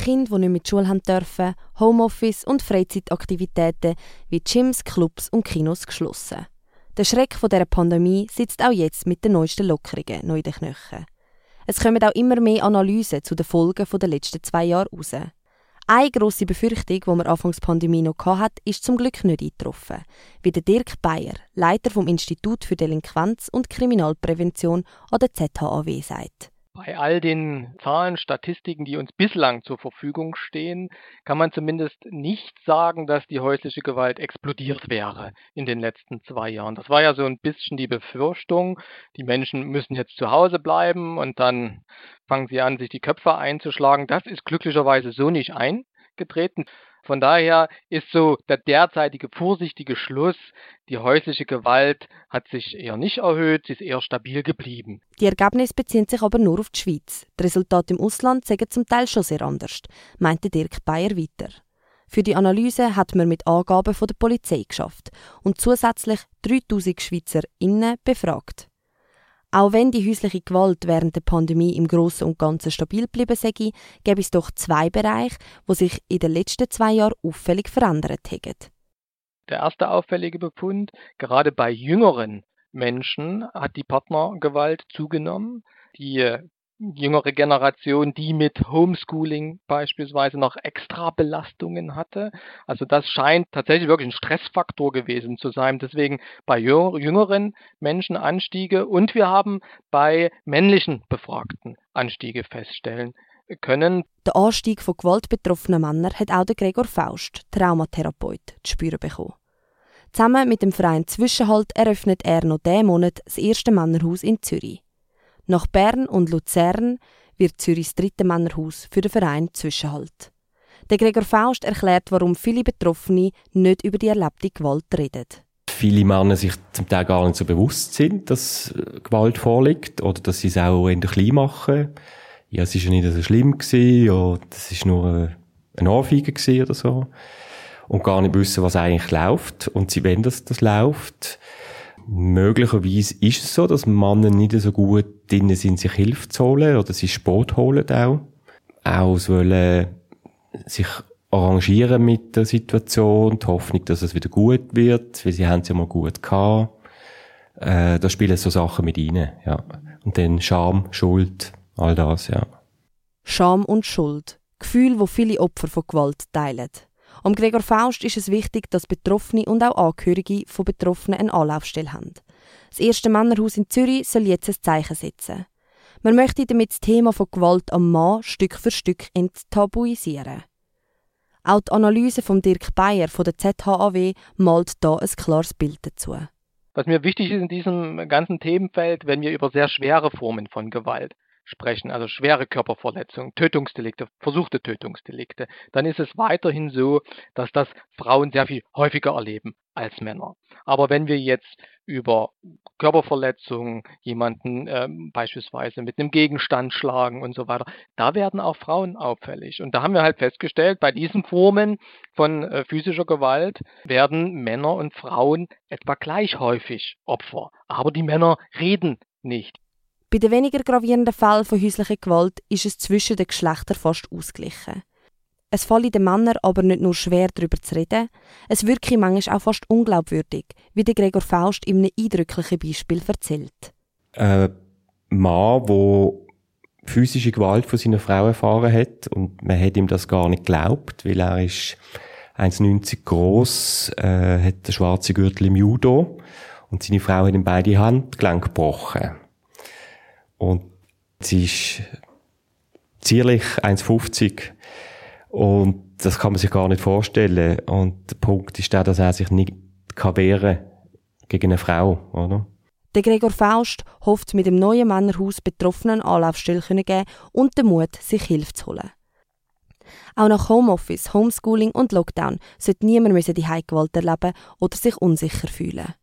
Kinder, die nicht mit Schule haben dürfen, Homeoffice und Freizeitaktivitäten wie Gyms, Clubs und Kinos geschlossen. Der Schreck von dieser Pandemie sitzt auch jetzt mit den neuesten Lockerungen noch in den Knöcheln. Es kommen auch immer mehr Analysen zu den Folgen der letzten zwei Jahre raus. Eine grosse Befürchtung, die man anfangs Pandemie noch hatte, ist zum Glück nicht eingetroffen. Wie der Dirk Bayer, Leiter vom Institut für Delinquenz und Kriminalprävention an der ZHAW, sagt. Bei all den Zahlen, Statistiken, die uns bislang zur Verfügung stehen, kann man zumindest nicht sagen, dass die häusliche Gewalt explodiert wäre in den letzten zwei Jahren. Das war ja so ein bisschen die Befürchtung, die Menschen müssen jetzt zu Hause bleiben und dann fangen sie an, sich die Köpfe einzuschlagen. Das ist glücklicherweise so nicht eingetreten. Von daher ist so der derzeitige vorsichtige Schluss, die häusliche Gewalt hat sich eher nicht erhöht, sie ist eher stabil geblieben. Die Ergebnisse beziehen sich aber nur auf die Schweiz. Die Resultate im Ausland sagen zum Teil schon sehr anders, meinte Dirk Bayer weiter. Für die Analyse hat man mit Angaben von der Polizei geschafft und zusätzlich 3000 Schweizer innen befragt. Auch wenn die häusliche Gewalt während der Pandemie im Großen und Ganzen stabil geblieben sei, gäbe es doch zwei Bereiche, die sich in den letzten zwei Jahren auffällig verändert haben. Der erste auffällige Befund, gerade bei jüngeren Menschen hat die Partnergewalt zugenommen. Die jüngere Generation, die mit Homeschooling beispielsweise noch extra Belastungen hatte. Also das scheint tatsächlich wirklich ein Stressfaktor gewesen zu sein. Deswegen bei jüngeren Menschen Anstiege und wir haben bei männlichen Befragten Anstiege feststellen können. Der Anstieg von gewaltbetroffenen Männern hat auch der Gregor Faust, Traumatherapeut, zu spüren bekommen. Zusammen mit dem Verein Zwischenhalt eröffnet er noch diesen Monat das erste Männerhaus in Zürich. Nach Bern und Luzern wird Zürichs dritte Männerhaus für den Verein Zwischenhalt. Der Gregor Faust erklärt, warum viele Betroffene nicht über die erlebte Gewalt reden. Viele Männer sich zum Teil gar nicht so bewusst sind, dass Gewalt vorliegt oder dass sie es auch der klein machen. Ja, es war ja nicht so schlimm gewesen, ja, das ist nur ein Ohrfeige oder so. Und gar nicht wissen, was eigentlich läuft. Und sie wollen, dass das läuft. Möglicherweise ist es so, dass Männer nicht so gut drin sind, sich Hilfe zu holen oder sich Sport holen auch. Auch wollen sich arrangieren mit der Situation, die Hoffnung, dass es wieder gut wird, weil sie haben es ja mal gut gehabt. Äh, da spielen so Sachen mit rein, ja. Und dann Scham, Schuld, all das, ja. Scham und Schuld. Gefühl, wo viele Opfer von Gewalt teilen. Am Gregor Faust ist es wichtig, dass Betroffene und auch Angehörige von Betroffenen eine Anlaufstelle haben. Das erste Männerhaus in Zürich soll jetzt ein Zeichen setzen. Man möchte damit das Thema von Gewalt am Mann Stück für Stück enttabuisieren. Auch die Analyse von Dirk Bayer von der ZHAW malt da ein klares Bild dazu. Was mir wichtig ist in diesem ganzen Themenfeld, wenn wir über sehr schwere Formen von Gewalt sprechen, also schwere Körperverletzungen, Tötungsdelikte, versuchte Tötungsdelikte, dann ist es weiterhin so, dass das Frauen sehr viel häufiger erleben als Männer. Aber wenn wir jetzt über Körperverletzungen, jemanden ähm, beispielsweise mit einem Gegenstand schlagen und so weiter, da werden auch Frauen auffällig. Und da haben wir halt festgestellt, bei diesen Formen von äh, physischer Gewalt werden Männer und Frauen etwa gleich häufig Opfer. Aber die Männer reden nicht. Bei den weniger gravierenden Fällen von häuslicher Gewalt ist es zwischen den Geschlechtern fast ausgeglichen. Es falle den Männern aber nicht nur schwer, darüber zu reden, es wirke manchmal auch fast unglaubwürdig, wie der Gregor Faust in einem eindrücklichen Beispiel erzählt. Ein Mann, der physische Gewalt von seiner Frau erfahren hat und man hat ihm das gar nicht geglaubt, weil er ist 1,90 groß, äh, hat den schwarzen Gürtel im Judo und seine Frau hat ihm beide Handgelenke gebrochen. Und sie ist zierlich 1,50 und das kann man sich gar nicht vorstellen. Und der Punkt ist der, dass er sich nicht kann wehren gegen eine Frau, oder? Der Gregor Faust hofft mit dem neuen Männerhaus Betroffenen Anlaufstelle geben und den Mut, sich Hilfe zu holen. Auch nach Homeoffice, Homeschooling und Lockdown sollte niemand die Gewalt erleben oder sich unsicher fühlen.